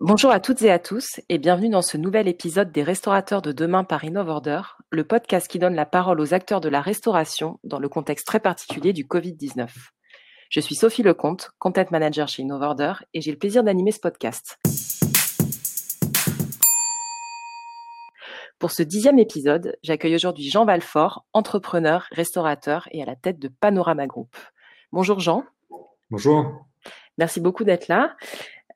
Bonjour à toutes et à tous et bienvenue dans ce nouvel épisode des Restaurateurs de demain par InnovOrder, le podcast qui donne la parole aux acteurs de la restauration dans le contexte très particulier du Covid-19. Je suis Sophie Lecomte, Content Manager chez InnovOrder et j'ai le plaisir d'animer ce podcast. Pour ce dixième épisode, j'accueille aujourd'hui Jean Valfort, entrepreneur, restaurateur et à la tête de Panorama Group. Bonjour Jean. Bonjour. Merci beaucoup d'être là.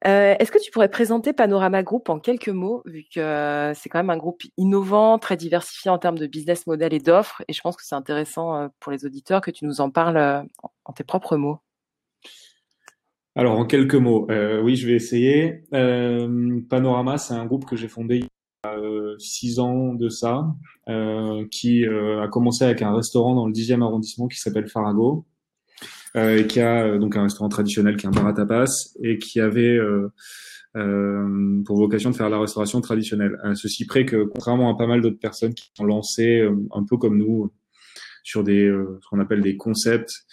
Euh, est-ce que tu pourrais présenter Panorama Group en quelques mots, vu que euh, c'est quand même un groupe innovant, très diversifié en termes de business model et d'offres, et je pense que c'est intéressant euh, pour les auditeurs que tu nous en parles en tes propres mots? Alors en quelques mots, oui, je vais essayer. Panorama, c'est un groupe que j'ai fondé il y a six ans de ça, qui a commencé avec un restaurant dans le 10e arrondissement qui s'appelle Farago, euh, qui a euh, donc un restaurant traditionnel qui est un bar et qui avait euh, euh, pour vocation de faire la restauration traditionnelle. ceci près que, contrairement à pas mal d'autres personnes qui ont lancé un peu comme nous sur des ce qu'on appelle des concepts,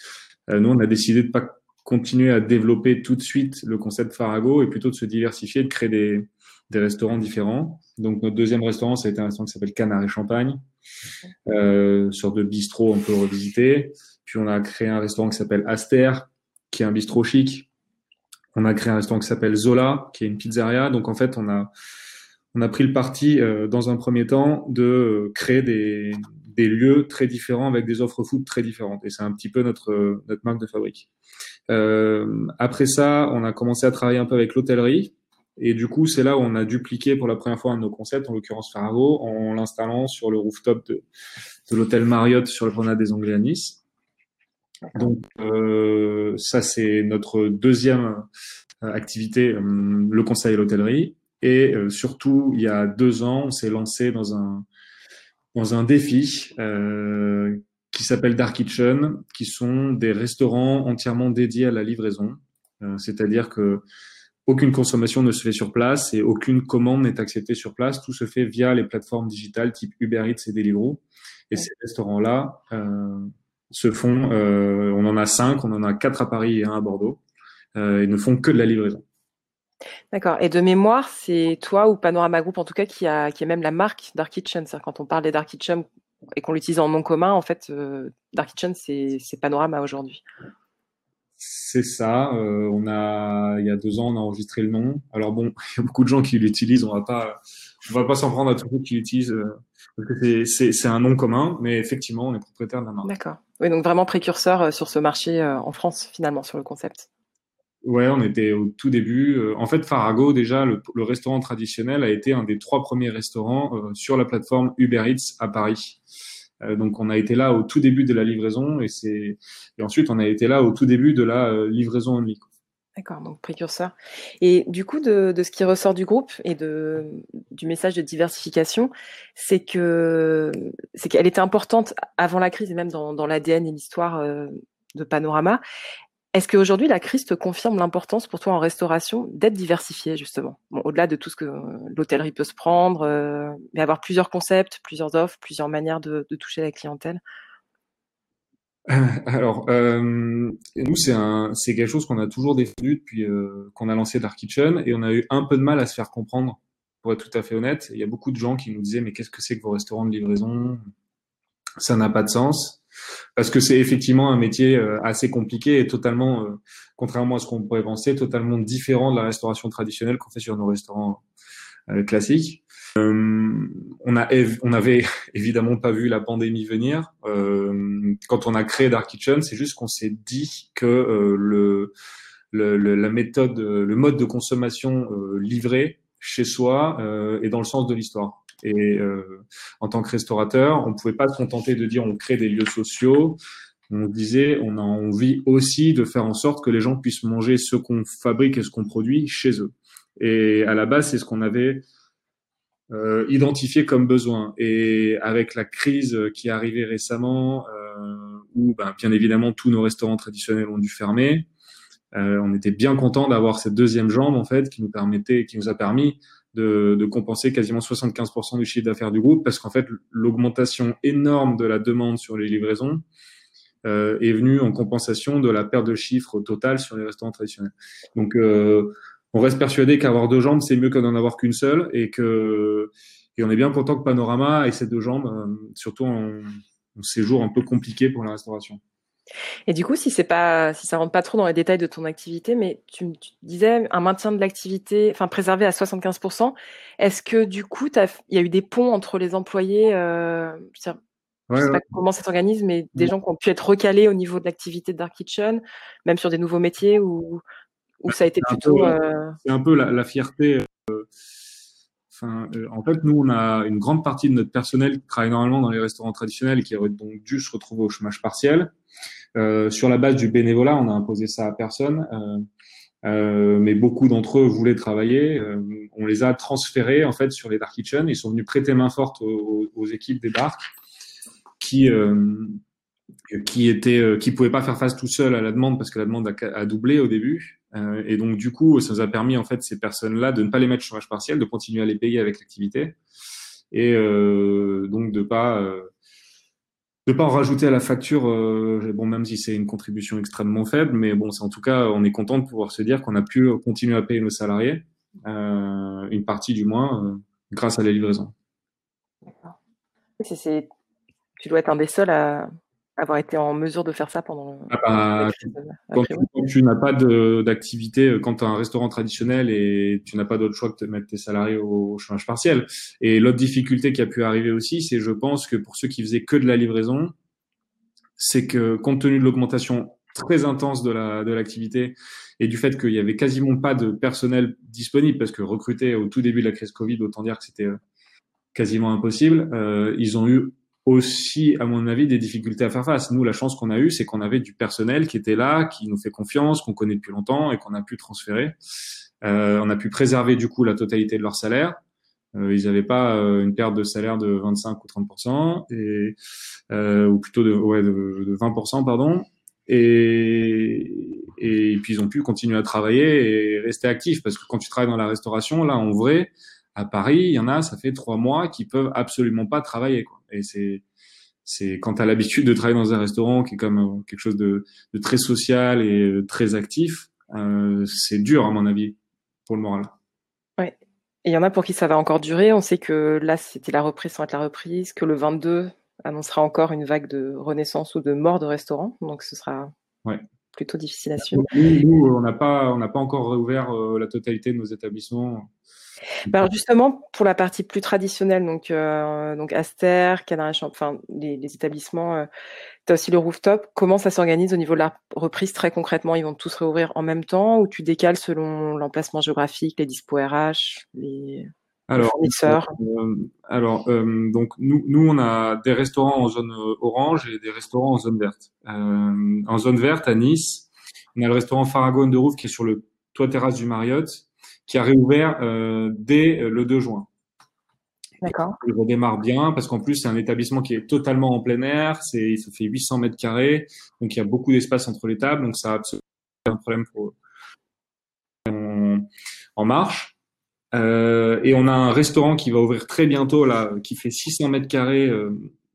nous on a décidé de pas continuer à développer tout de suite le concept Farago et plutôt de se diversifier, de créer des, des restaurants différents. Donc notre deuxième restaurant, ça a été un restaurant qui s'appelle Canard et Champagne, euh, sur de bistrot un peu revisité. Puis on a créé un restaurant qui s'appelle Aster, qui est un bistrot chic. On a créé un restaurant qui s'appelle Zola, qui est une pizzeria. Donc en fait, on a on a pris le parti euh, dans un premier temps de créer des, des lieux très différents avec des offres food très différentes. Et c'est un petit peu notre notre marque de fabrique. Euh, après ça, on a commencé à travailler un peu avec l'hôtellerie. Et du coup, c'est là où on a dupliqué pour la première fois un de nos concepts, en l'occurrence Farago, en l'installant sur le rooftop de, de l'hôtel Marriott sur le promenade des Anglais à Nice. Donc euh, ça c'est notre deuxième euh, activité, euh, le conseil à l'hôtellerie. Et surtout, il y a deux ans, on s'est lancé dans un dans un défi euh, qui s'appelle Dark Kitchen, qui sont des restaurants entièrement dédiés à la livraison. C'est-à-dire que aucune consommation ne se fait sur place et aucune commande n'est acceptée sur place. Tout se fait via les plateformes digitales type Uber Eats et Deliveroo. Et ces restaurants-là euh, se font, euh, on en a cinq, on en a quatre à Paris et un à Bordeaux. Euh, ils ne font que de la livraison. D'accord. Et de mémoire, c'est toi ou Panorama Group en tout cas qui a qui est même la marque Dark Kitchen. C'est-à-dire quand on parle des Dark Kitchen et qu'on l'utilise en nom commun, en fait, euh, Dark Kitchen c'est c'est Panorama aujourd'hui. C'est ça. Euh, on a il y a deux ans, on a enregistré le nom. Alors bon, il y a beaucoup de gens qui l'utilisent. On va pas on va pas s'en prendre à tous ceux qui l'utilisent euh, parce que c'est c'est un nom commun, mais effectivement, on est propriétaire de la marque. D'accord. Oui, donc vraiment précurseur euh, sur ce marché euh, en France, finalement, sur le concept. Ouais, on était au tout début. Euh, en fait, Farago, déjà, le, restaurant traditionnel a été un des trois premiers restaurants sur la plateforme Uber Eats à Paris. Donc, on a été là au tout début de la livraison et c'est et ensuite on a été là au tout début de la livraison en ligne. D'accord, donc précurseur. Et du coup, de, de, ce qui ressort du groupe et de, du message de diversification, c'est que c'est qu'elle était importante avant la crise et même dans, dans l'ADN et l'histoire euh, de Panorama. Est-ce qu'aujourd'hui, la crise te confirme l'importance pour toi en restauration d'être diversifié, justement? Au-delà de tout ce que l'hôtellerie peut se prendre, euh, mais avoir plusieurs concepts, plusieurs offres, plusieurs manières de, toucher la clientèle? Alors, euh, nous, c'est quelque chose qu'on a toujours défendu depuis euh, qu'on a lancé Dark Kitchen, et on a eu un peu de mal à se faire comprendre, pour être tout à fait honnête. Il y a beaucoup de gens qui nous disaient, mais qu'est-ce que c'est que vos restaurants de livraison? Ça n'a pas de sens, parce que c'est effectivement un métier euh, assez compliqué et totalement, euh, contrairement à ce qu'on pourrait penser, totalement différent de la restauration traditionnelle qu'on fait sur nos restaurants euh, classiques. Euh, on, a, on avait évidemment pas vu la pandémie venir. Euh, quand on a créé Dark Kitchen, c'est juste qu'on s'est dit que euh, le, le, la méthode, le mode de consommation livré chez soi est dans le sens de l'histoire. Et en tant que restaurateur, on pouvait pas se contenter de dire on crée des lieux sociaux. On disait on a envie aussi de faire en sorte que les gens puissent manger ce qu'on fabrique et ce qu'on produit chez eux. Et à la base, c'est ce qu'on avait euh, identifié comme besoin. Et avec la crise qui est arrivée récemment, euh, où ben, bien évidemment tous nos restaurants traditionnels ont dû fermer, euh, on était bien content d'avoir cette deuxième jambe en fait qui nous permettait, qui nous a permis de, de compenser quasiment 75% du chiffre d'affaires du groupe, parce qu'en fait l'augmentation énorme de la demande sur les livraisons euh, est venue en compensation de la perte de chiffre total sur les restaurants traditionnels. Donc euh, on reste persuadé qu'avoir deux jambes, c'est mieux que d'en avoir qu'une seule et que et on est bien content que Panorama ait ces deux jambes, euh, surtout en, en ces jours un peu compliqués pour la restauration. Et du coup, si c'est pas, si ça rentre pas trop dans les détails de ton activité, mais tu, tu disais un maintien de l'activité, enfin préservé à 75%. Est-ce que du coup, il y a eu des ponts entre les employés euh, Je sais, sais pas comment ça s'organise, mais des gens qui ont pu être recalés au niveau de l'activité de Dark Kitchen, même sur des nouveaux métiers, ou, ou ça a été plutôt. Euh... C'est un peu la, la fierté. Euh, Euh, en fait, nous, on a une grande partie de notre personnel qui travaille normalement dans les restaurants traditionnels qui aurait donc dû se retrouver au chômage partiel. Euh, sur la base du bénévolat, on a imposé ça à personne, euh, mais beaucoup d'entre eux voulaient travailler. On les a transférés en fait sur les dark kitchen. Ils sont venus prêter main forte aux, équipes des dark qui qui étaient qui pouvaient pas faire face tout seuls à la demande parce que la demande a doublé au début. Et donc du coup, ça nous a permis en fait ces personnes-là de ne pas les mettre au chômage partiel, de continuer à les payer avec l'activité et donc de pas de pas en rajouter à la facture, euh, bon même si c'est une contribution extrêmement faible, mais bon, c'est en tout cas, on est content de pouvoir se dire qu'on a pu continuer à payer nos salariés, euh, une partie du moins, euh, grâce à la livraison. D'accord. Tu dois être un des seuls à avoir été en mesure de faire ça pendant. Ah bah, quand, tu, n'as pas d'activité, euh, quand tu as un restaurant traditionnel et tu n'as pas d'autre choix que de mettre tes salariés au, chômage partiel. Et l'autre difficulté qui a pu arriver aussi, c'est je pense que pour ceux qui faisaient que de la livraison, c'est que compte tenu de l'augmentation très intense de la de l'activité et du fait qu'il y avait quasiment pas de personnel disponible parce que recruter au tout début de la crise Covid, autant dire que c'était euh, quasiment impossible. Euh, ils ont eu aussi, à mon avis, des difficultés à faire face. Nous, la chance qu'on a eue, c'est qu'on avait du personnel qui était là, qui nous fait confiance, qu'on connaît depuis longtemps et qu'on a pu transférer. Euh, on a pu préserver du coup la totalité de leur salaire. Euh, ils n'avaient pas euh, une perte de salaire de 25 ou 30 et euh, ou plutôt de, ouais, de, de 20% pardon. Et, et puis ils ont pu continuer à travailler et rester actifs parce que quand tu travailles dans la restauration, là en vrai, à Paris, il y en a, ça fait trois mois qui peuvent absolument pas travailler. Quoi. Et c'est c'est quand tu as l'habitude de travailler dans un restaurant qui est comme euh, quelque chose de, de très social et très actif, euh, c'est dur à mon avis pour le moral. Ouais. Et il y en a pour qui ça va encore durer. On sait que là, c'était la reprise sans être la reprise, que le 22 annoncera encore une vague de renaissance ou de mort de restaurants. Donc ce sera ouais. Plutôt difficile à suivre. Nous, on n'a pas, on n'a pas encore réouvert euh, la totalité de nos établissements. Ben justement, pour la partie plus traditionnelle, donc, euh, donc Aster, Canary enfin les, les établissements, euh, tu as aussi le rooftop. Comment ça s'organise au niveau de la reprise très concrètement? Ils vont tous réouvrir en même temps ou tu décales selon l'emplacement géographique, les dispo RH, les, alors, fournisseurs euh, Alors, euh, donc nous, nous, on a des restaurants en zone orange et des restaurants en zone verte. Euh, en zone verte, à Nice, on a le restaurant Faragon de Roof qui est sur le toit terrasse du Marriott qui a réouvert euh, dès euh, le 2 juin. D'accord. Il redémarre bien parce qu'en plus c'est un établissement qui est totalement en plein air, c'est ça fait 800 mètres carrés, donc il y a beaucoup d'espace entre les tables, donc ça a absolument un problème pour en marche. Euh, et on a un restaurant qui va ouvrir très bientôt là, qui fait 600 mètres carrés euh,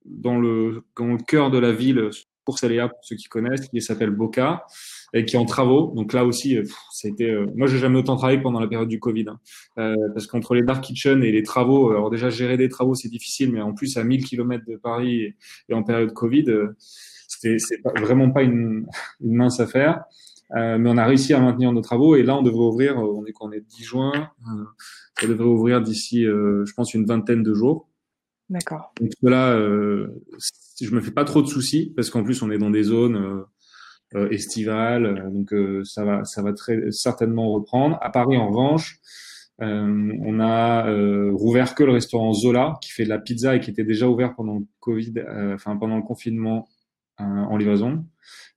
dans le dans le cœur de la ville, pour Saléa pour ceux qui connaissent, qui s'appelle Boca et qui est en travaux. Donc là aussi, a été. Euh, moi, j'ai jamais autant travaillé pendant la période du Covid, hein. euh, parce qu'entre les dark kitchen et les travaux, alors déjà gérer des travaux c'est difficile, mais en plus à 1000 km de Paris et, en période Covid, euh, c'était c'est vraiment pas une, une mince affaire. Euh, mais on a réussi à maintenir nos travaux et là on devrait ouvrir, euh, on est on est 10 juin, euh, ça devrait ouvrir d'ici, je pense, une vingtaine de jours. D'accord. Donc là, je me fais pas trop de soucis parce qu'en plus on est dans des zones euh, estivale, euh, donc euh, ça va, ça va très certainement reprendre. À Paris, en revanche, on a rouvert que le restaurant Zola qui fait de la pizza et qui était déjà ouvert pendant le Covid, enfin pendant le confinement en livraison.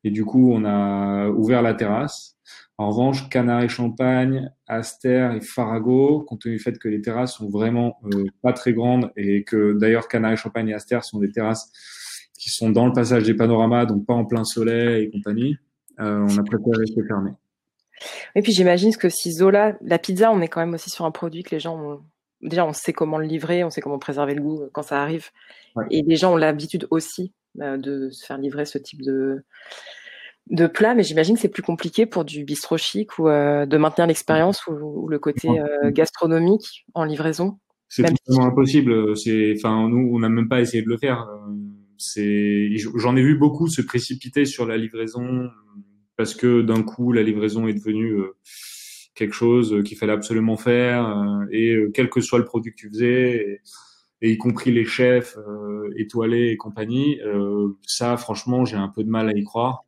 Et du coup, on a ouvert la terrasse. En revanche, Canard Champagne, Aster et Farago, compte tenu du fait que les terrasses sont vraiment pas très grandes et que d'ailleurs Canard Champagne et Aster sont des terrasses qui sont dans le passage des panoramas, donc pas en plein soleil et compagnie, euh, on a préféré rester fermé. Et puis j'imagine que si Zola, la pizza, on est quand même aussi sur un produit que les gens ont, déjà on sait comment le livrer, on sait comment préserver le goût quand ça arrive, ouais. et les gens ont l'habitude aussi euh, de se faire livrer ce type de de plats, mais j'imagine que c'est plus compliqué pour du bistrot chic ou euh, de maintenir l'expérience ou, le côté euh, gastronomique en livraison. C'est totalement impossible. C'est, enfin, nous, on n'a même pas essayé de le faire. C'est, j'en ai vu beaucoup se précipiter sur la livraison parce que d'un coup, la livraison est devenue euh, quelque chose qu'il fallait absolument faire et quel que soit le produit que tu faisais. Et, y compris les chefs étoilés et compagnie, ça franchement j'ai un peu de mal à y croire.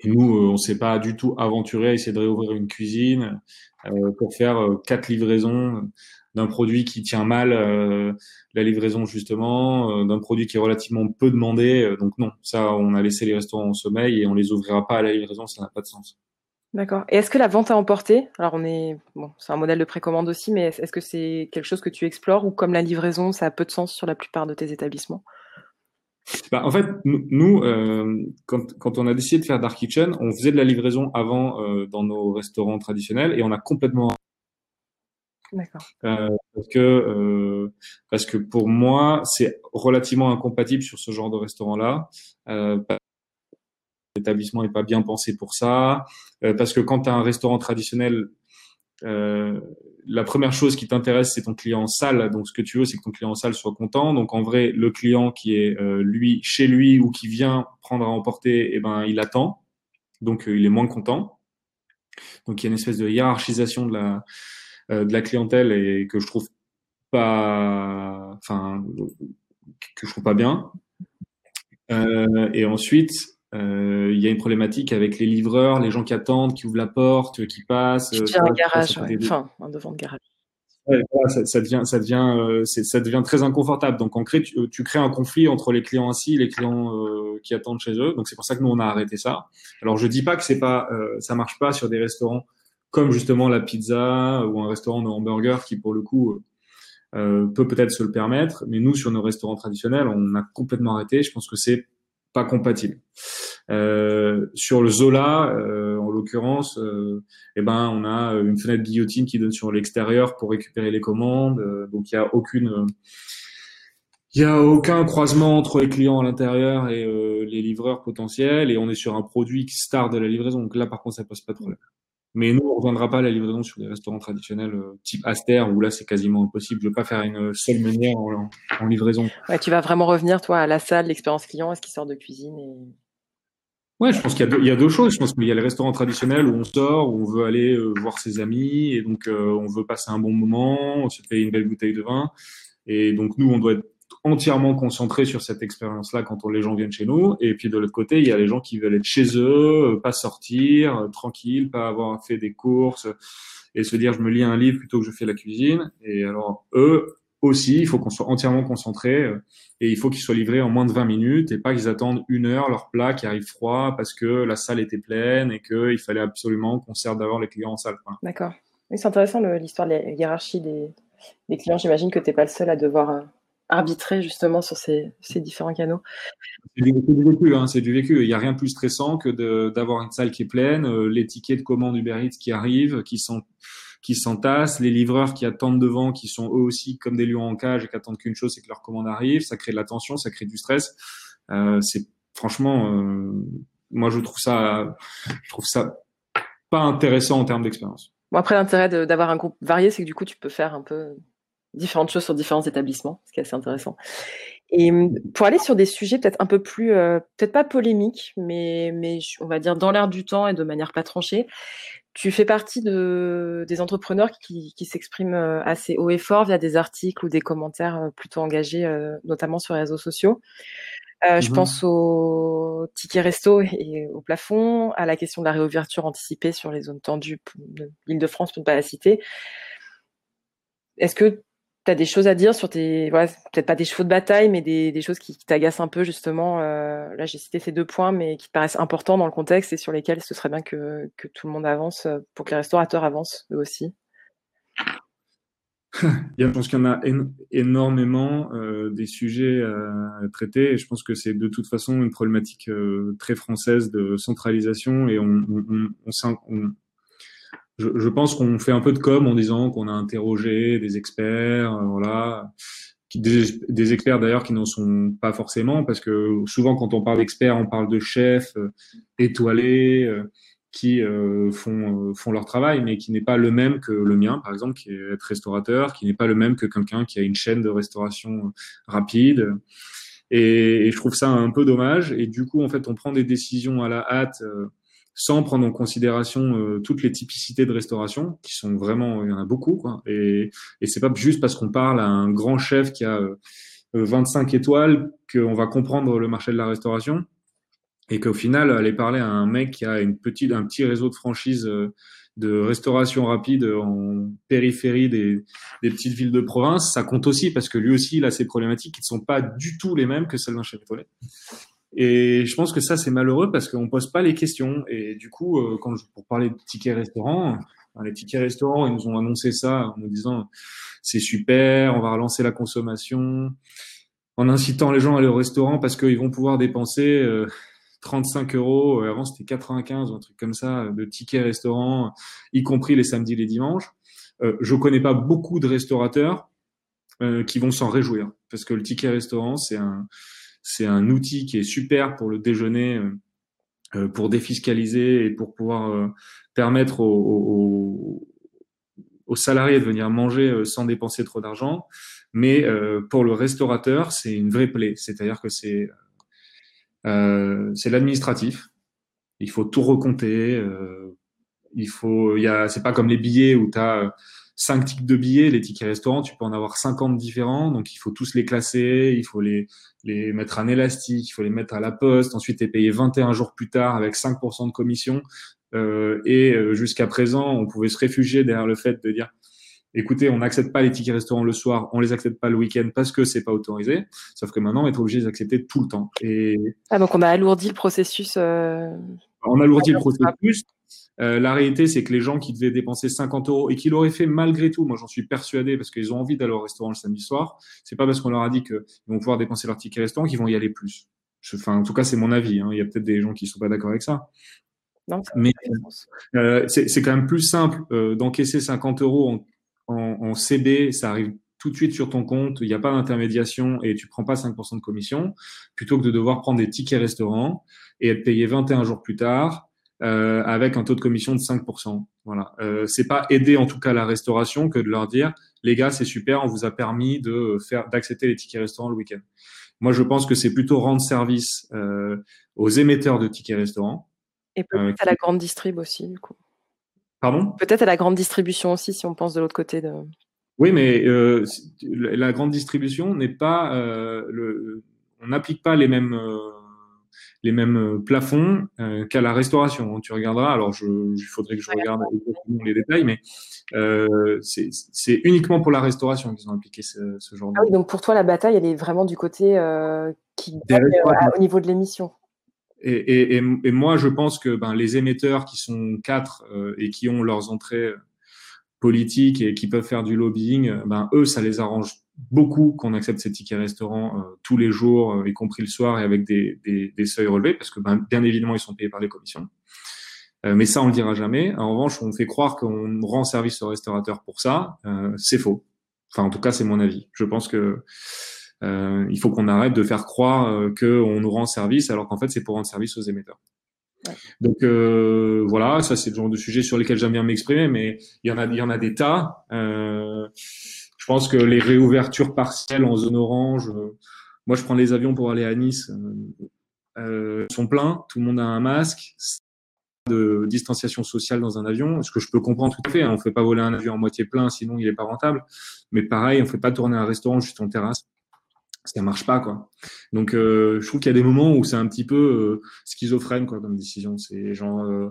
Et nous, euh, on s'est pas du tout aventuré à essayer de réouvrir une cuisine euh, pour faire euh, quatre livraisons d'un produit qui tient mal la livraison justement, d'un produit qui est relativement peu demandé. donc non, ça, on a laissé les restaurants en sommeil et on les ouvrira pas à la livraison, ça n'a pas de sens. D'accord. Et est-ce que la vente à emporter, alors on est, bon, c'est un modèle de précommande aussi, mais est-ce que c'est quelque chose que tu explores ou comme la livraison, ça a peu de sens sur la plupart de tes établissements? Bah, en fait, nous, euh, quand, quand, on a décidé de faire Dark Kitchen, on faisait de la livraison avant euh, dans nos restaurants traditionnels et on a complètement. D'accord. Euh, parce que parce que pour moi, c'est relativement incompatible sur ce genre de restaurant-là. Euh, L'établissement n'est pas bien pensé pour ça. Euh, parce que quand tu as un restaurant traditionnel, euh, la première chose qui t'intéresse, c'est ton client en salle. Donc, ce que tu veux, c'est que ton client en salle soit content. Donc, en vrai, le client qui est euh, lui chez lui ou qui vient prendre à emporter, eh ben, il attend. Donc, il est moins content. Donc, il y a une espèce de hiérarchisation de la de la clientèle et que je trouve pas, enfin, que je trouve pas bien. et ensuite, il y a une problématique avec les livreurs, les gens qui attendent, qui ouvrent la porte, qui passent. Qui devient un garage, enfin un devant de garage. Ouais, ça, ça, devient, ça devient, euh, ça devient très inconfortable. Donc, en crée, tu, tu, crées un conflit entre les clients assis et les clients euh, qui attendent chez eux. Donc, c'est pour ça que nous on a arrêté ça. Alors, je dis pas que c'est pas, euh, ça marche pas sur des restaurants comme justement la pizza ou un restaurant de hamburger qui, pour le coup, euh, peut peut-être se le permettre. Mais nous, sur nos restaurants traditionnels, on a complètement arrêté. Je pense que c'est pas compatible. Euh, sur le Zola, euh, en l'occurrence, euh, eh ben on a une fenêtre guillotine qui donne sur l'extérieur pour récupérer les commandes. donc il y a aucune, il y a aucun croisement entre les clients à l'intérieur et les livreurs potentiels. Et on est sur un produit star de la livraison. Donc là, par contre, ça pose pas de problème. Mais nous, on ne reviendra pas la livraison sur des restaurants traditionnels euh, type Aster, où là, c'est quasiment impossible. Je ne veux pas faire une seule manière en, en, livraison. Ouais, tu vas vraiment revenir, toi, à la salle, l'expérience client, à ce qui sort de cuisine et... Ouais, je pense qu'il y, a deux, il y a deux choses. Je pense qu'il y a les restaurants traditionnels où on sort, où on veut aller euh, voir ses amis, et donc euh, on veut passer un bon moment, on se fait une belle bouteille de vin. Et donc nous, on doit être entièrement concentré sur cette expérience-là quand les gens viennent chez nous. Et puis de l'autre côté, il y a les gens qui veulent être chez eux, euh, pas sortir, euh, tranquille, pas avoir fait des courses et se dire je me lis un livre plutôt que je fais la cuisine. Et alors eux aussi, il faut qu'on soit entièrement concentré euh, et il faut qu'ils soient livrés en moins de 20 minutes et pas qu'ils attendent une heure leur plat qui arrive froid parce que la salle était pleine et qu'il fallait absolument qu'on serve d'abord les clients en salle. D'accord. Oui, c'est intéressant l'histoire de la hiérarchie des, des clients. J'imagine que tu n'es pas le seul à devoir arbitrer justement sur ces, ces différents canaux C'est du, vécu, hein, c'est du vécu. Il n'y a rien de plus stressant que d'avoir une salle qui est pleine, euh, les tickets de commande Uber Eats qui arrivent, qui sont qui s'entassent, les livreurs qui attendent devant, qui sont eux aussi comme des lions en cage et qui attendent qu'une chose, c'est que leur commande arrive. Ça crée de la tension, ça crée du stress. Euh, c'est franchement, euh, moi je trouve ça, je trouve ça pas intéressant en termes d'expérience. Bon après l'intérêt d'avoir un groupe varié, c'est que du coup tu peux faire un peu différentes choses sur différents établissements, ce qui est assez intéressant. Et hum, pour aller sur des sujets peut-être un peu plus, euh, peut-être pas polémiques, mais, mais on va dire dans l'air du temps et de manière pas tranchée, tu fais partie de, des entrepreneurs qui, qui s'expriment euh, assez haut et fort via des articles ou des commentaires euh, plutôt engagés, notamment sur les réseaux sociaux. Euh, Je mmh pense au ticket resto et au plafond, à la question de la réouverture anticipée sur les zones tendues de l'Île-de-France, pour ne pas la citer. Est-ce que tu des choses à dire sur tes, voilà, peut-être pas des chevaux de bataille, mais des, choses qui, t'agacent un peu justement. Euh, là, j'ai cité ces deux points, mais qui paraissent importants dans le contexte et sur lesquels ce serait bien que, tout le monde avance euh, pour que les restaurateurs avancent eux aussi. je pense qu'il y en a énormément euh, des sujets à traiter et je pense que c'est de toute façon une problématique très française de centralisation et on, on, on, on je, je pense qu'on fait un peu de com en disant qu'on a interrogé des experts, euh, voilà. des, experts d'ailleurs qui n'en sont pas forcément, parce que souvent quand on parle d'experts, on parle de chefs euh, étoilés euh, qui euh, font font leur travail, mais qui n'est pas le même que le mien, par exemple, qui est restaurateur, qui n'est pas le même que quelqu'un qui a une chaîne de restauration rapide. Et, et, je trouve ça un peu dommage. Et du coup, en fait, on prend des décisions à la hâte sans prendre en considération euh, toutes les typicités de restauration, qui sont vraiment, il y en a beaucoup, quoi. Et, et c'est pas juste parce qu'on parle à un grand chef qui a 25 euh, étoiles qu'on va comprendre le marché de la restauration, et qu'au final, aller parler à un mec qui a une petite, un petit réseau de franchise euh, de restauration rapide en périphérie des, des, petites villes de province, ça compte aussi parce que lui aussi, il a ses problématiques qui ne sont pas du tout les mêmes que celles d'un chef étoilé. Et je pense que ça, c'est malheureux parce qu'on pose pas les questions. Et du coup, euh, quand je, pour parler de tickets restaurants, les tickets restaurants, ils nous ont annoncé ça en nous disant c'est super, on va relancer la consommation, en incitant les gens à aller au restaurant parce qu'ils vont pouvoir dépenser 35 euh, euros. Avant, c'était 95 ou un truc comme ça de tickets restaurants, y compris les samedis, les dimanches. Euh, je connais pas beaucoup de restaurateurs qui vont s'en réjouir parce que le ticket restaurant, c'est un c'est un outil qui est super pour le déjeuner, euh, euh, pour défiscaliser et pour pouvoir euh, permettre aux, salariés de venir manger sans dépenser trop d'argent. Mais pour le restaurateur, c'est une vraie plaie. C'est-à-dire que c'est c'est l'administratif. Il faut tout recompter. il faut, il y a, c'est pas comme les billets où tu as cinq tickets de billets, les tickets restaurants, tu peux en avoir 50 différents, donc il faut tous les classer, il faut les, les mettre en élastique, il faut les mettre à la poste, ensuite tu es payé 21 jours plus tard avec 5% de commission. Euh, et euh, jusqu'à présent, on pouvait se réfugier derrière le fait de dire écoutez, on n'accepte pas les tickets restaurants le soir, on les accepte pas le week-end parce que c'est pas autorisé. Sauf que maintenant, on est obligé de les accepter tout le temps. Et ah, donc on a alourdi le processus. Euh... On a alourdi le processus. Euh, la réalité, c'est que les gens qui devaient dépenser 50 euros et qui l'auraient fait malgré tout, moi j'en suis persuadé parce qu'ils ont envie d'aller au restaurant le samedi soir, c'est pas parce qu'on leur a dit qu'ils vont pouvoir dépenser leur ticket restaurant qu'ils vont y aller plus. Enfin, en tout cas, c'est mon avis. Hein. Il y a peut-être des gens qui sont pas d'accord avec ça. Non, Mais euh, c'est quand même plus simple euh, d'encaisser 50 euros en, en, CB, ça arrive tout de suite sur ton compte, il n'y a pas d'intermédiation et tu prends pas 5% de commission, plutôt que de devoir prendre des tickets restaurants et être payé 21 jours plus tard euh, avec un taux de commission de 5%. Voilà. Euh, c'est pas aider en tout cas la restauration que de leur dire les gars c'est super, on vous a permis de faire d'accepter les tickets restaurants le week-end. Moi je pense que c'est plutôt rendre service euh, aux émetteurs de tickets restaurants. Et peut-être à la grande distrib aussi du coup. Pardon? Peut-être à la grande distribution aussi si on pense de l'autre côté de. Oui, mais euh, la grande distribution n'est pas le, on n'applique pas les mêmes les mêmes euh, plafonds euh, qu'à la restauration. Tu regarderas, alors je, il faudrait que je regarde les détails, mais euh, c'est uniquement pour la restauration qu'ils ont appliqué ce, ce genre ah oui, donc pour toi, la bataille, elle est vraiment du côté euh, qui au niveau de l'émission. Et, et, et, et, moi, je pense que ben, les émetteurs qui sont quatre et qui ont leurs entrées politiques et qui peuvent faire du lobbying, ben, eux, ça les arrange beaucoup qu'on accepte ces tickets restaurants euh, tous les jours, euh, y compris le soir, et avec des, des, des seuils relevés, parce que ben, bien évidemment, ils sont payés par les commissions. Euh, mais ça, on le dira jamais. En revanche, on fait croire qu'on rend service aux restaurateurs pour ça. c'est faux. Enfin, en tout cas, c'est mon avis. Je pense que il faut qu'on arrête de faire croire qu'on nous rend service, alors qu'en fait, c'est pour rendre service aux émetteurs. Donc voilà, ça c'est le genre de sujet sur lesquels j'aime bien m'exprimer, mais il y en a, il y en a des tas. Euh, pense que les réouvertures partielles en zone orange, euh, moi je prends les avions pour aller à Nice, euh, euh, sont pleins, tout le monde a un masque, de distanciation sociale dans un avion, ce que je peux comprendre tout à fait. Hein, on fait pas voler un avion à moitié plein, sinon il est pas rentable. Mais pareil, on fait pas tourner un restaurant juste en terrasse, ça marche pas quoi. Donc je trouve qu'il y a des moments où c'est un petit peu schizophrène quoi comme décision. C'est genre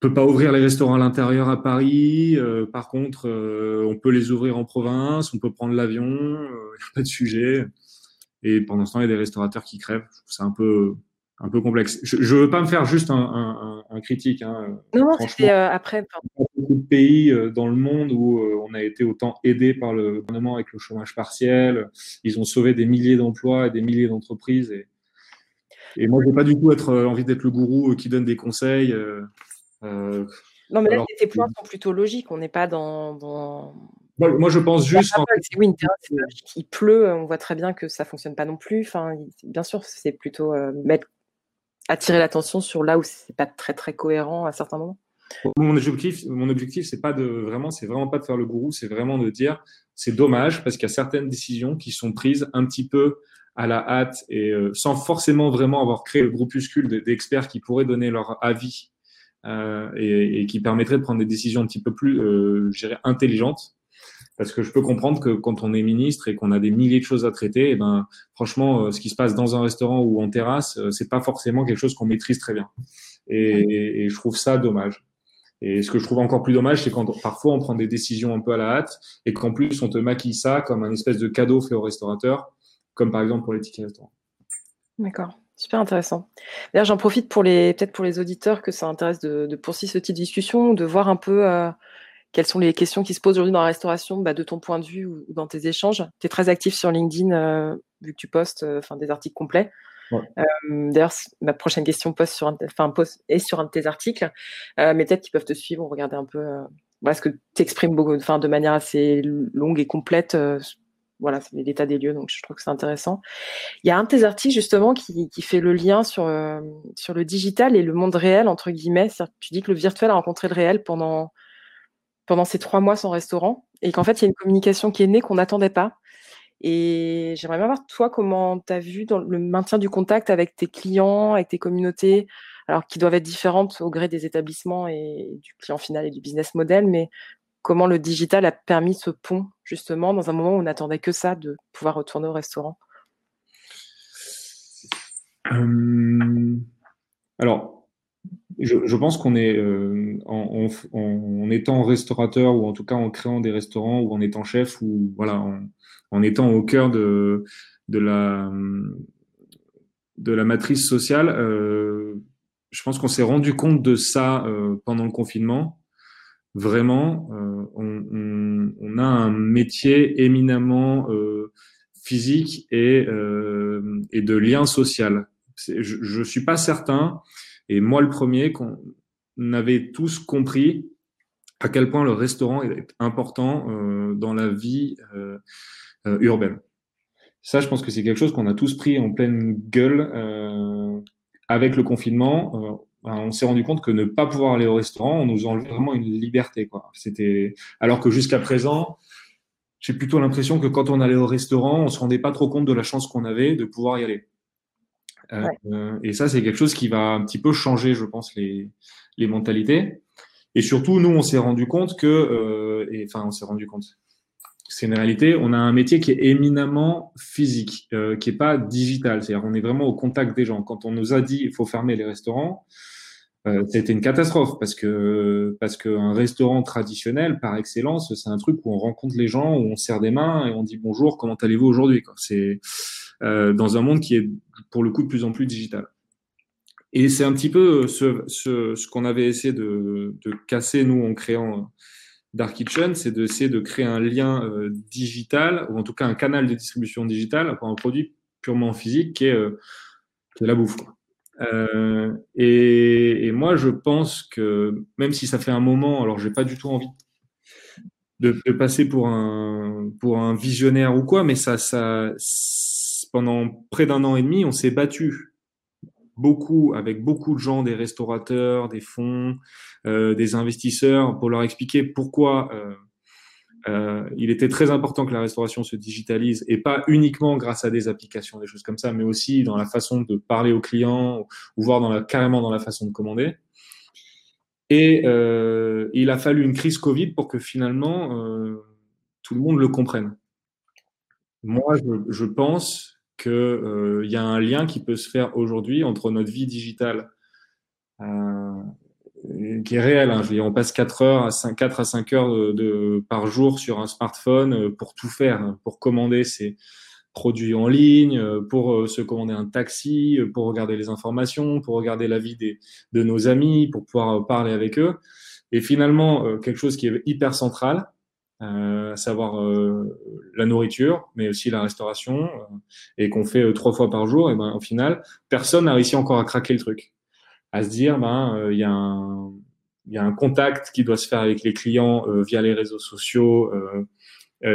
peut pas ouvrir les restaurants à l'intérieur à Paris. Euh, par contre, euh, on peut les ouvrir en province, on peut prendre l'avion, il euh, a pas de sujet. Et pendant ce temps, il y a des restaurateurs qui crèvent. C'est un peu un peu complexe. Je, je veux pas me faire juste un, un, un critique. Hein. Non, c'est après. Il y a beaucoup de pays dans le monde où on a été autant aidé par le gouvernement avec le chômage partiel. Ils ont sauvé des milliers d'emplois et des milliers d'entreprises. Et, et moi, j'ai pas du tout être envie d'être le gourou qui donne des conseils. Euh, non, mais là, tes points sont plutôt logiques. On n'est pas dans, moi, je pense juste. oui, il pleut, on voit très bien que ça fonctionne pas non plus. Enfin, bien sûr, c'est plutôt mettre, attirer l'attention sur là où c'est pas très très cohérent à certains moments. Mon objectif, mon objectif, c'est pas de vraiment, c'est vraiment pas de faire le gourou, c'est vraiment de dire, c'est dommage parce qu'il y a certaines décisions qui sont prises un petit peu à la hâte et euh, sans forcément vraiment avoir créé le groupuscule d'experts qui pourraient donner leur avis euh, et, et, qui permettraient de prendre des décisions un petit peu plus, euh, je dirais, intelligentes. Parce que je peux comprendre que quand on est ministre et qu'on a des milliers de choses à traiter, et eh ben franchement, euh, ce qui se passe dans un restaurant ou en terrasse, euh, c'est pas forcément quelque chose qu'on maîtrise très bien. Et, et, je trouve ça dommage. Et ce que je trouve encore plus dommage, c'est quand parfois on prend des décisions un peu à la hâte et qu'en plus on te maquille ça comme un espèce de cadeau fait au restaurateur, comme par exemple pour les tickets restaurants. D'accord. Super intéressant. D'ailleurs, j'en profite pour les peut-être pour les auditeurs que ça intéresse de, de poursuivre ce type de discussion, de voir un peu euh, quelles sont les questions qui se posent aujourd'hui dans la restauration, bah, de ton point de vue ou, dans tes échanges. Tu es très actif sur LinkedIn, euh, vu que tu postes euh, enfin des articles complets. D'ailleurs, ma prochaine question poste sur un, enfin, poste est sur un de tes articles, mais peut-être qu'ils peuvent te suivre, regarder un peu voilà, ce que tu exprimes beaucoup, enfin, de manière assez longue et complète voilà, c'est l'état des lieux, donc je trouve que c'est intéressant. Il y a un de tes articles justement qui, fait le lien sur, euh, sur le digital et le monde réel, entre guillemets. Tu dis que le virtuel a rencontré le réel pendant, ces trois mois sans restaurant et qu'en fait, il y a une communication qui est née qu'on n'attendait pas. Et j'aimerais bien voir, toi, comment tu as vu le maintien du contact avec tes clients, avec tes communautés, alors qui doivent être différentes au gré des établissements et du client final et du business model, mais comment le digital a permis ce pont, justement, dans un moment où on n'attendait que ça, de pouvoir retourner au restaurant? Euh, Alors, je, pense qu'on est, euh, en, étant restaurateur, ou en tout cas en créant des restaurants, ou en étant chef, ou voilà, en, étant au cœur de, la, matrice sociale, euh, je pense qu'on s'est rendu compte de ça pendant le confinement vraiment, euh, on, a un métier éminemment euh, physique et, euh, et de lien social. Je ne suis pas certain, et moi le premier, qu'on avait tous compris à quel point le restaurant est important dans la vie urbaine. Ça, je pense que c'est quelque chose qu'on a tous pris en pleine gueule avec le confinement on s'est rendu compte que ne pas pouvoir aller au restaurant, on nous enlevait vraiment une liberté. Quoi. C'était alors que jusqu'à présent, j'ai plutôt l'impression que quand on allait au restaurant, on se rendait pas trop compte de la chance qu'on avait de pouvoir y aller. Euh, euh, et ça, c'est quelque chose qui va un petit peu changer, je pense, les, les mentalités. Et surtout, nous, on s'est rendu compte que, euh, et, enfin, on s'est rendu compte. C'est une réalité. On a un métier qui est éminemment physique, qui est pas digital. C'est-à-dire, on est vraiment au contact des gens. Quand on nous a dit il faut fermer les restaurants, euh, c'était une catastrophe parce que parce qu'un restaurant traditionnel par excellence c'est un truc où on rencontre les gens où on serre des mains et on dit bonjour comment allez-vous aujourd'hui c'est euh, dans un monde qui est pour le coup de plus en plus digital et c'est un petit peu ce, ce, ce qu'on avait essayé de, de, casser nous en créant Dark Kitchen c'est d'essayer de créer un lien euh, digital ou en tout cas un canal de distribution digitale pour un produit purement physique qui est, euh, qui est la bouffe quoi. Euh, et, et, moi, je pense que même si ça fait un moment, alors j'ai pas du tout envie de, de, passer pour un pour un visionnaire ou quoi, mais ça, ça pendant près d'un an et demi, on s'est battu beaucoup avec beaucoup de gens, des restaurateurs, des fonds, euh, des investisseurs, pour leur expliquer pourquoi euh, euh, il était très important que la restauration se digitalise et pas uniquement grâce à des applications, des choses comme ça, mais aussi dans la façon de parler aux clients ou voir dans la, carrément dans la façon de commander. Et euh, il a fallu une crise Covid pour que finalement euh, tout le monde le comprenne. Moi, je, je pense qu'il y a un lien qui peut se faire aujourd'hui entre notre vie digitale qui est réel. Hein. Je on passe 4 heures à 5, 4 à 5 heures de, par jour sur un smartphone euh, pour tout faire, hein. pour commander ses produits en ligne, euh, pour euh, se commander un taxi, pour regarder les informations, pour regarder la vie des, de nos amis, pour pouvoir parler avec eux. Et finalement, quelque chose qui est hyper central, euh, à savoir euh, la nourriture, mais aussi la restauration, et qu'on fait trois fois par jour, et ben au final, personne n'a réussi encore à craquer le truc à se dire ben il y a un y a un contact qui doit se faire avec les clients via les réseaux sociaux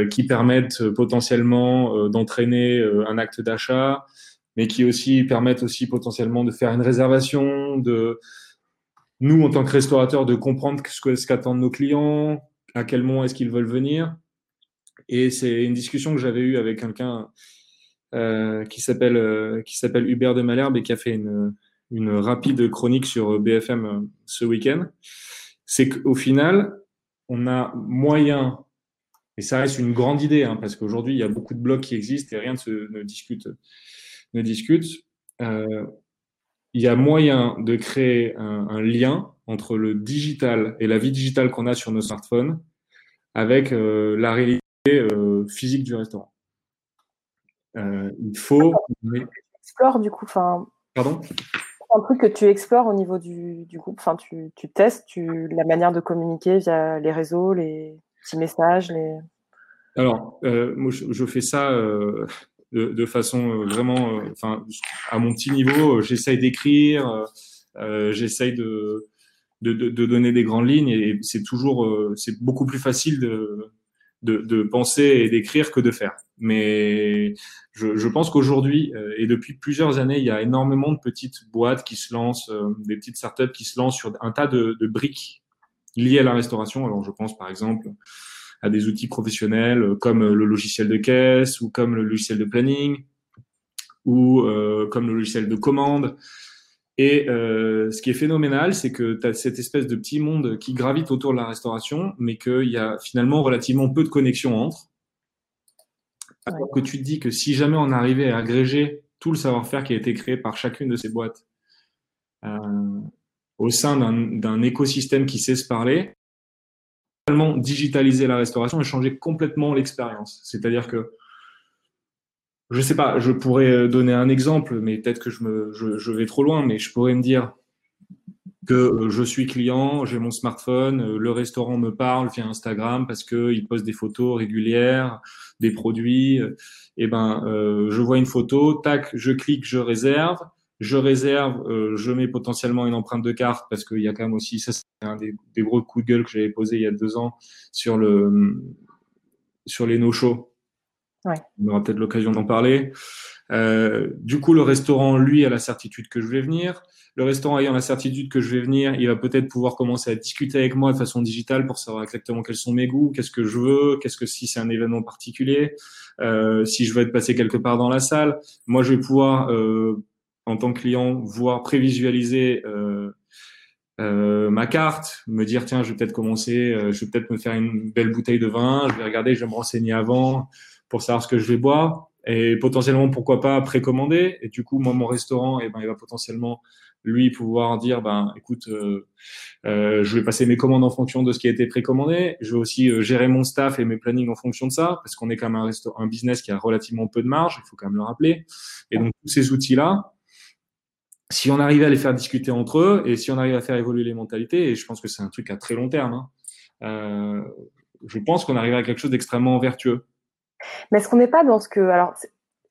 qui permettent potentiellement d'entraîner un acte d'achat, mais qui aussi permettent aussi potentiellement de faire une réservation, de nous en tant que restaurateurs de comprendre ce qu'attendent nos clients, à quel moment est-ce qu'ils veulent venir. Et c'est une discussion que j'avais eue avec quelqu'un euh, qui s'appelle euh, qui s'appelle Hubert de Malherbe et qui a fait une, une rapide chronique sur BFM euh, ce week-end. C'est qu'au final, on a moyen, et ça reste une grande idée, hein, parce qu'aujourd'hui il y a beaucoup de blogs qui existent et rien ne, se, ne discute ne discute. Euh, il y a moyen de créer un, un, lien entre le digital et la vie digitale qu'on a sur nos smartphones avec euh, la réalité euh, physique du restaurant. Euh, il faut. Tu explores du coup. Pardon? Un truc que tu explores au niveau du, groupe, enfin tu, testes la manière de communiquer via les réseaux, les petits messages, les. Alors, euh, moi, je, fais ça euh, de, façon vraiment, enfin, à mon petit niveau, j'essaye d'écrire, j'essaye de, de, de, donner des grandes lignes et c'est toujours, c'est beaucoup plus facile de, de, de penser et d'écrire que de faire. Mais je, je pense qu'aujourd'hui euh, et depuis plusieurs années, il y a énormément de petites boîtes qui se lancent, euh, des petites startups qui se lancent sur un tas de, de, briques liées à la restauration. Alors je pense par exemple à des outils professionnels euh, comme le logiciel de caisse ou comme le logiciel de planning ou comme le logiciel de commande. Et euh, ce qui est phénoménal, c'est que tu as cette espèce de petit monde qui gravite autour de la restauration, mais qu'il y a finalement relativement peu de connexions entre. Alors que tu te dis que si jamais on arrivait à agréger tout le savoir-faire qui a été créé par chacune de ces boîtes euh, au sein d'un écosystème qui sait se parler, digitaliser la restauration et changer complètement l'expérience. C'est-à-dire que je sais pas, je pourrais euh, donner un exemple, mais peut-être que je, me, je, je, vais trop loin, mais je pourrais me dire que euh, je suis client, j'ai mon smartphone, euh, le restaurant me parle via Instagram parce qu'il poste des photos régulières, des produits. Et ben, je vois une photo, tac, je clique, je réserve. Je réserve, je mets potentiellement une empreinte de carte parce qu'il y a quand même aussi, ça c'est un des, des, gros coups de gueule que j'avais posé il y a deux ans sur le sur les no-shows Ouais. On aura peut-être l'occasion d'en parler. Euh, du coup, le restaurant, lui, a la certitude que je vais venir. Le restaurant ayant la certitude que je vais venir, il va peut-être pouvoir commencer à discuter avec moi de façon digitale pour savoir exactement quels sont mes goûts, qu'est-ce que je veux, qu'est-ce que si c'est un événement particulier, euh, si je veux être passé quelque part dans la salle. Moi, je vais pouvoir, euh, en tant que client, voir prévisualiser euh, euh, ma carte, me dire tiens, je vais peut-être commencer, euh, je vais peut-être me faire une belle bouteille de vin, je vais regarder, je vais me renseigner avant pour savoir ce que je vais boire et potentiellement pourquoi pas précommander. Et du coup moi mon restaurant et eh ben il va potentiellement lui pouvoir dire ben écoute euh, euh, je vais passer mes commandes en fonction de ce qui a été précommandé. Je vais aussi euh, gérer mon staff et mes plannings en fonction de ça parce qu'on est quand même un restaurant un business qui a relativement peu de marge il faut quand même le rappeler. Et donc tous ces outils là si on arrive à les faire discuter entre eux et si on arrive à faire évoluer les mentalités et je pense que c'est un truc à très long terme hein, euh, je pense qu'on arrive à quelque chose d'extrêmement vertueux mais est-ce qu'on n'est pas dans ce que, alors,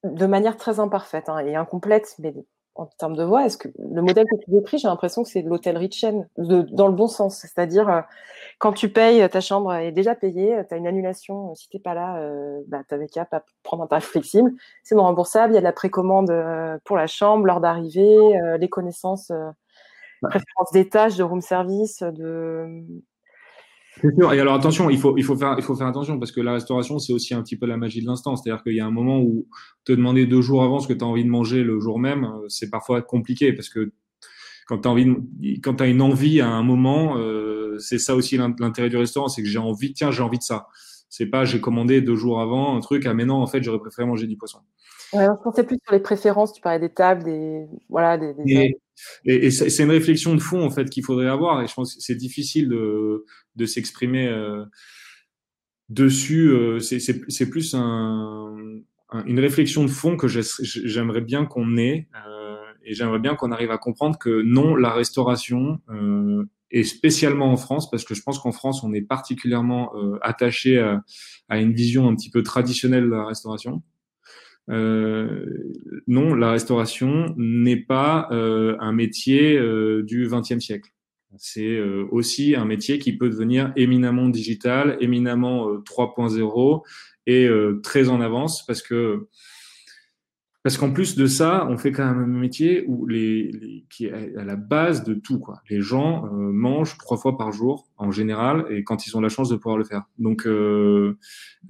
de manière très imparfaite hein, et incomplète, mais en termes de voix, est-ce que le modèle que tu décris, j'ai l'impression que c'est de l'hôtellerie de chaîne, de, dans le bon sens, c'est-à-dire euh, quand tu payes, ta chambre est déjà payée, tu as une annulation, si t'es pas là, euh, bah, tu qu'à prendre un tarif flexible, c'est non remboursable, il y a de la précommande euh, pour la chambre, l'heure d'arrivée, euh, les connaissances, euh, préférences des tâches, de room service, de Et alors attention, il faut, faire, attention parce que la restauration, c'est aussi un petit peu la magie de l'instant. C'est-à-dire qu'il y a un moment où te demander deux jours avant ce que tu as envie de manger le jour même, euh, c'est parfois compliqué parce que quand tu as une envie à un moment, euh, c'est ça aussi l'intérêt du restaurant, c'est que j'ai envie, tiens, j'ai envie de ça. C'est pas j'ai commandé deux jours avant un truc, ah mais non, en fait, j'aurais préféré manger du poisson. Ouais, je pensais plus sur les préférences. Tu parlais des tables, des voilà, des. des et, et, et c'est une réflexion de fond en fait qu'il faudrait avoir. Et je pense que c'est difficile de, de s'exprimer euh, dessus. Euh, c'est plus un, un, une réflexion de fond que j'aimerais bien qu'on ait. Euh, et j'aimerais bien qu'on arrive à comprendre que non, la restauration euh, et spécialement en France, parce que je pense qu'en France, on est particulièrement euh, attaché à, à, une vision un petit peu traditionnelle de la restauration. Euh, non, la restauration n'est pas euh, un métier euh, du XXe siècle. C'est aussi un métier qui peut devenir éminemment digital, éminemment 3.0 et très en avance parce que parce qu'en plus de ça, on fait quand même un métier qui est à la base de tout. Les gens euh, mangent trois fois par jour en général, et quand ils ont la chance de pouvoir le faire. Donc, euh,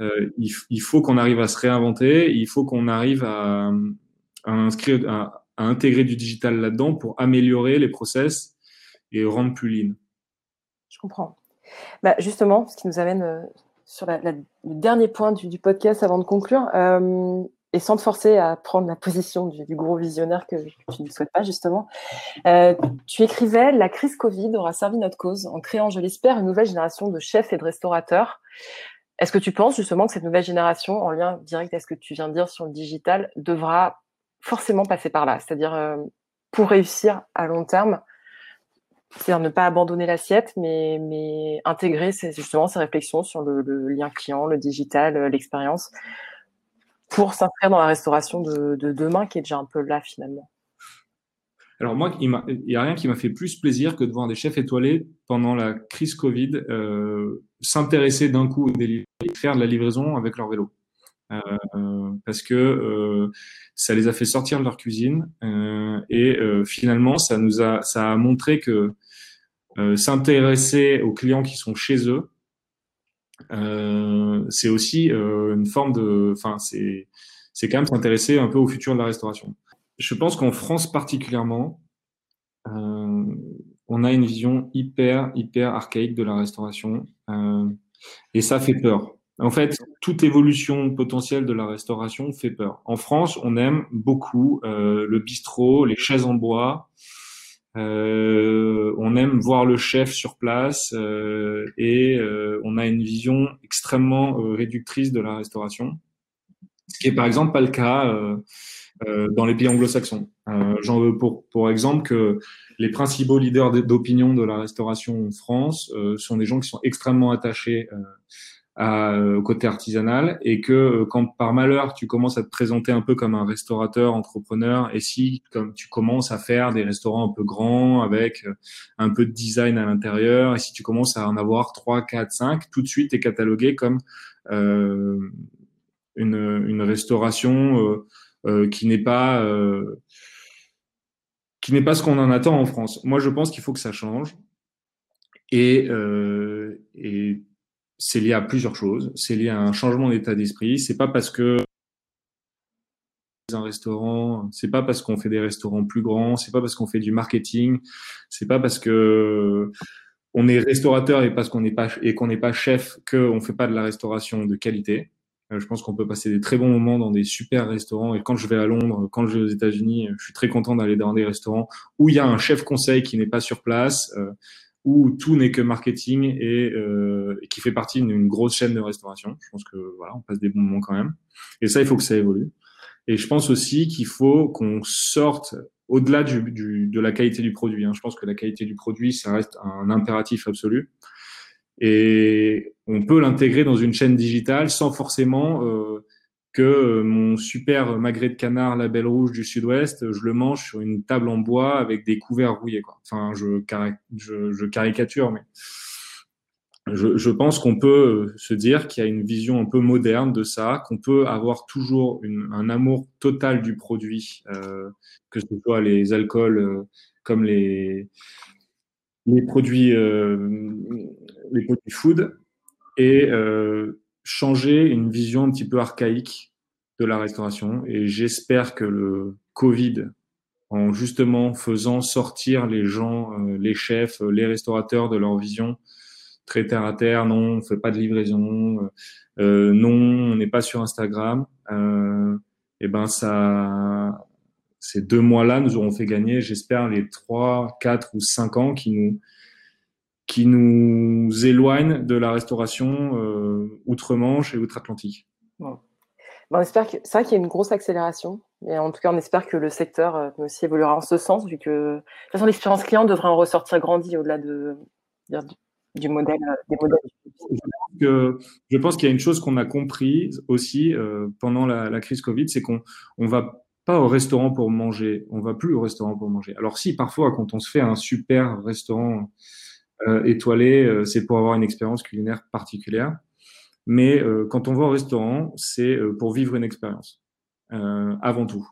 euh, il, faut qu'on arrive à se réinventer. Il faut qu'on arrive à, inscrire, à, intégrer du digital là-dedans pour améliorer les process et rendre plus lean. Je comprends. Bah, justement, ce qui nous amène sur le dernier point du, podcast avant de conclure. Et sans te forcer à prendre la position du, gros visionnaire que, tu ne souhaites pas justement, euh, tu écrivais La crise Covid aura servi notre cause en créant, je l'espère, une nouvelle génération de chefs et de restaurateurs. Est-ce que tu penses justement que cette nouvelle génération, en lien direct à ce que tu viens de dire sur le digital, devra forcément passer par là? C'est-à-dire, euh, pour réussir à long terme, c'est-à-dire ne pas abandonner l'assiette, mais, intégrer justement ces réflexions sur le, le lien client, le digital, euh, l'expérience pour s'inscrire dans la restauration de, de, demain qui est déjà un peu là finalement alors moi, il n'y a rien qui m'a fait plus plaisir que de voir des chefs étoilés pendant la crise Covid euh, s'intéresser d'un coup au faire de la livraison avec leur vélo. Euh, parce que euh, ça les a fait sortir de leur cuisine et finalement ça nous a ça a montré que s'intéresser aux clients qui sont chez eux c'est aussi euh, une forme de, enfin, c'est, c'est quand même s'intéresser un peu au futur de la restauration. Je pense qu'en France particulièrement, euh, on a une vision hyper, hyper archaïque de la restauration, euh, et ça fait peur. En fait, toute évolution potentielle de la restauration fait peur. En France, on aime beaucoup euh, le bistrot, les chaises en bois, euh, on aime voir le chef sur place euh, et euh, on a une vision extrêmement euh, réductrice de la restauration, ce qui est par exemple pas le cas euh, dans les pays anglo-saxons. J'en veux pour, pour exemple que les principaux leaders d'opinion de la restauration en France sont des gens qui sont extrêmement attachés à, euh, au côté artisanal et que euh, quand par malheur tu commences à te présenter un peu comme un restaurateur entrepreneur et si comme tu commences à faire des restaurants un peu grands avec euh, un peu de design à l'intérieur et si tu commences à en avoir 3, 4, 5, tout de suite tu catalogué comme euh, une, une restauration euh, euh, qui n'est pas qui n'est pas ce qu'on en attend en France. Moi je pense qu'il faut que ça change et, et c'est lié à plusieurs choses. C'est lié à un changement d'état d'esprit. C'est pas parce que un restaurant, c'est pas parce qu'on fait des restaurants plus grands, c'est pas parce qu'on fait du marketing, c'est pas parce que on est restaurateur et parce qu'on n'est pas et qu'on n'est pas chef qu'on fait pas de la restauration de qualité. Euh, je pense qu'on peut passer des très bons moments dans des super restaurants. Et quand je vais à Londres, quand je vais aux États-Unis, je suis très content d'aller dans des restaurants où il y a un chef conseil qui n'est pas sur place. Où tout n'est que marketing et, euh, qui fait partie d'une grosse chaîne de restauration. Je pense que voilà, on passe des bons moments quand même. Et ça, il faut que ça évolue. Et je pense aussi qu'il faut qu'on sorte au-delà du, du, de la qualité du produit. Hein. Je pense que la qualité du produit, ça reste un impératif absolu. Et on peut l'intégrer dans une chaîne digitale sans forcément euh, que euh, mon super magret de canard label rouge du sud-ouest, je le mange sur une table en bois avec des couverts rouillés. Enfin, je, caricature, mais je, pense qu'on peut euh, se dire qu'il y a une vision un peu moderne de ça, qu'on peut avoir toujours un amour total du produit, euh, que ce soit les alcools euh, comme les, produits, euh, les produits food, et euh, changer une vision un petit peu archaïque de la restauration. Et j'espère que le Covid, en justement faisant sortir les gens, euh, les chefs, les restaurateurs de leur vision très terre à terre, non, on fait pas de livraison, euh, euh non, on n'est pas sur Instagram. Euh, et ben ça, ces deux mois-là nous auront fait gagner, j'espère, les trois, quatre ou cinq ans qui nous qui nous éloigne de la restauration euh, outre-Manche et outre-Atlantique. Bon. on espère que c'est vrai qu'il y a une grosse accélération, et en tout cas on espère que le secteur euh, aussi évoluera en ce sens, vu que de toute façon l'expérience client devrait en ressortir grandi au-delà de, du modèle euh, des modèles. Que, je pense qu'il y a une chose qu'on a comprise aussi euh, pendant la, la, crise Covid, c'est qu'on on va pas au restaurant pour manger. On va plus au restaurant pour manger. Alors si parfois quand on se fait un super restaurant euh, étoilé, euh, c'est pour avoir une expérience culinaire particulière. Mais euh, quand on va au restaurant, c'est pour vivre une expérience avant tout.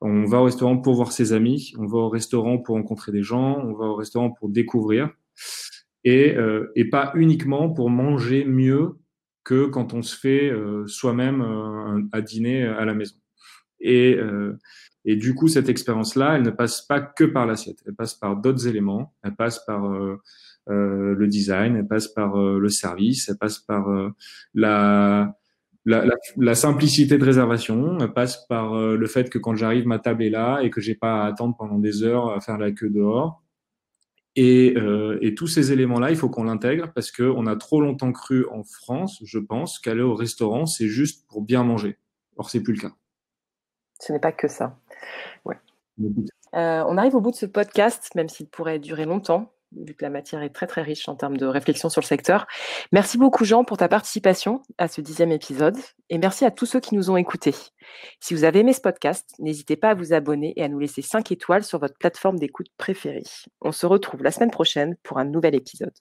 On va au restaurant pour voir ses amis, on va au restaurant pour rencontrer des gens, on va au restaurant pour découvrir, et, et pas uniquement pour manger mieux que quand on se fait soi-même à dîner à la maison. Et, euh, et du coup, cette expérience-là, elle ne passe pas que par l'assiette. Elle passe par d'autres éléments. Elle passe par euh, euh, le design, elle passe par euh, le service, elle passe par euh, la, la, la, la, simplicité de réservation, elle passe par le fait que quand j'arrive, ma table est là et que j'ai pas à attendre pendant des heures à faire la queue dehors. Et, et tous ces éléments-là, il faut qu'on l'intègre parce qu'on a trop longtemps cru en France, je pense, qu'aller au restaurant, c'est juste pour bien manger. Or, c'est plus le cas. Ce n'est pas que ça. Ouais. Euh, on arrive au bout de ce podcast, même s'il pourrait durer longtemps, vu que la matière est très très riche en termes de réflexion sur le secteur. Merci beaucoup Jean pour ta participation à ce dixième épisode et merci à tous ceux qui nous ont écoutés. Si vous avez aimé ce podcast, n'hésitez pas à vous abonner et à nous laisser 5 étoiles sur votre plateforme d'écoute préférée. On se retrouve la semaine prochaine pour un nouvel épisode.